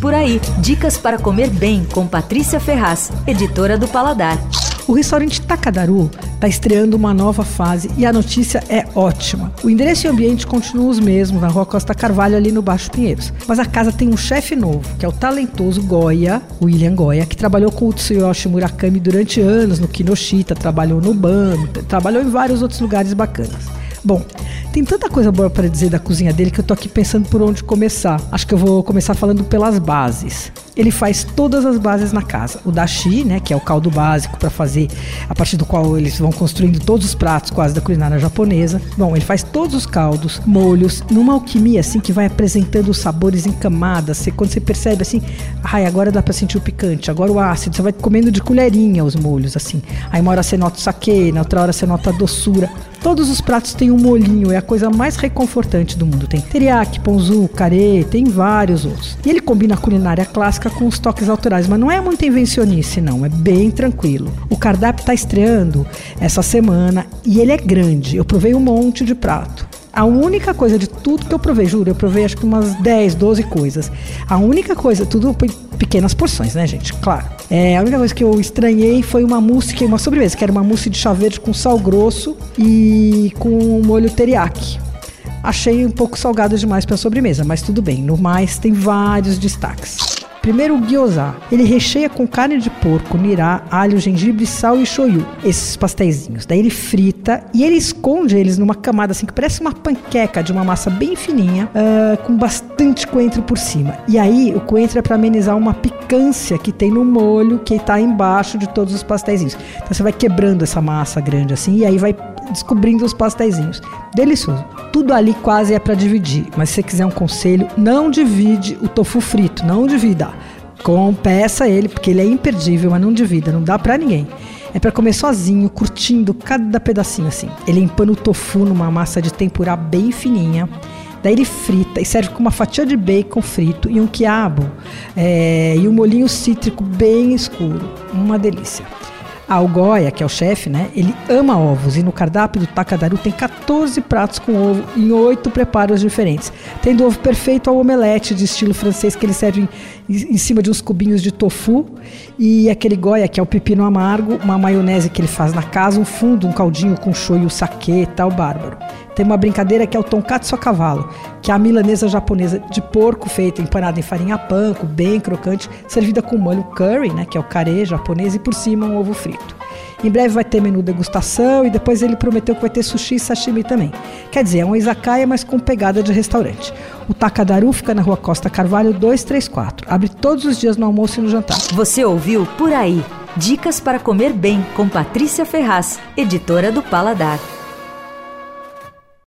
Por aí, dicas para comer bem com Patrícia Ferraz, editora do Paladar. O restaurante Takadaru está estreando uma nova fase e a notícia é ótima. O endereço e o ambiente continuam os mesmos, na rua Costa Carvalho, ali no Baixo Pinheiros. Mas a casa tem um chefe novo, que é o talentoso Goya, William Goya, que trabalhou com o Tsuyoshi Murakami durante anos no Kinoshita, trabalhou no Ban, trabalhou em vários outros lugares bacanas. Bom, tem tanta coisa boa para dizer da cozinha dele que eu tô aqui pensando por onde começar. Acho que eu vou começar falando pelas bases. Ele faz todas as bases na casa. O dashi, né, que é o caldo básico para fazer, a partir do qual eles vão construindo todos os pratos quase da culinária japonesa. Bom, ele faz todos os caldos, molhos, numa alquimia assim que vai apresentando os sabores em camadas. Você, quando você percebe assim, ai, agora dá para sentir o picante, agora o ácido, você vai comendo de colherinha os molhos assim. Aí uma hora você nota o sake, na outra hora você nota a doçura. Todos os pratos têm um molhinho, é a coisa mais reconfortante do mundo. Tem teriyaki, ponzu, carê, tem vários outros. E ele combina a culinária clássica com os toques autorais, mas não é muito invencionice, não, é bem tranquilo. O cardápio está estreando essa semana e ele é grande. Eu provei um monte de prato. A única coisa de tudo que eu provei, juro, eu provei acho que umas 10, 12 coisas. A única coisa, tudo pequenas porções, né, gente? Claro. É, a única coisa que eu estranhei foi uma mousse, que uma sobremesa, que era uma mousse de chá verde com sal grosso e com molho teriyaki. Achei um pouco salgado demais para sobremesa, mas tudo bem. No mais, tem vários destaques. Primeiro o gyoza. Ele recheia com carne de porco, nirá, alho, gengibre, sal e shoyu. Esses pastéisinhos. Daí ele frita e ele esconde eles numa camada assim que parece uma panqueca de uma massa bem fininha, uh, com bastante coentro por cima. E aí o coentro é para amenizar uma picância que tem no molho que está embaixo de todos os pastéisinhos. Então você vai quebrando essa massa grande assim e aí vai descobrindo os pastéisinhos. Delicioso. Tudo ali quase é para dividir, mas se você quiser um conselho, não divide o tofu frito, não divida. Peça ele, porque ele é imperdível, mas não divida, não dá para ninguém. É para comer sozinho, curtindo cada pedacinho assim. Ele empana o tofu numa massa de tempurá bem fininha. Daí ele frita e serve com uma fatia de bacon frito e um quiabo é, e um molhinho cítrico bem escuro. Uma delícia. A Goya, que é o chefe, né? Ele ama ovos e no cardápio do Takadaru tem 14 pratos com ovo em 8 preparos diferentes. Tem do ovo perfeito ao omelete de estilo francês que ele serve em, em cima de uns cubinhos de tofu e aquele Goya, que é o pepino amargo, uma maionese que ele faz na casa, um fundo, um caldinho com shoyu, saquê, tal bárbaro. Tem uma brincadeira que é o tonkatsu a cavalo, que é a milanesa japonesa de porco feita empanada em farinha panko, bem crocante, servida com molho curry, né, que é o carê japonês, e por cima um ovo frito. Em breve vai ter menu degustação e depois ele prometeu que vai ter sushi e sashimi também. Quer dizer, é um izakaya, mas com pegada de restaurante. O Takadaru fica na rua Costa Carvalho 234. Abre todos os dias no almoço e no jantar. Você ouviu Por Aí. Dicas para comer bem com Patrícia Ferraz, editora do Paladar.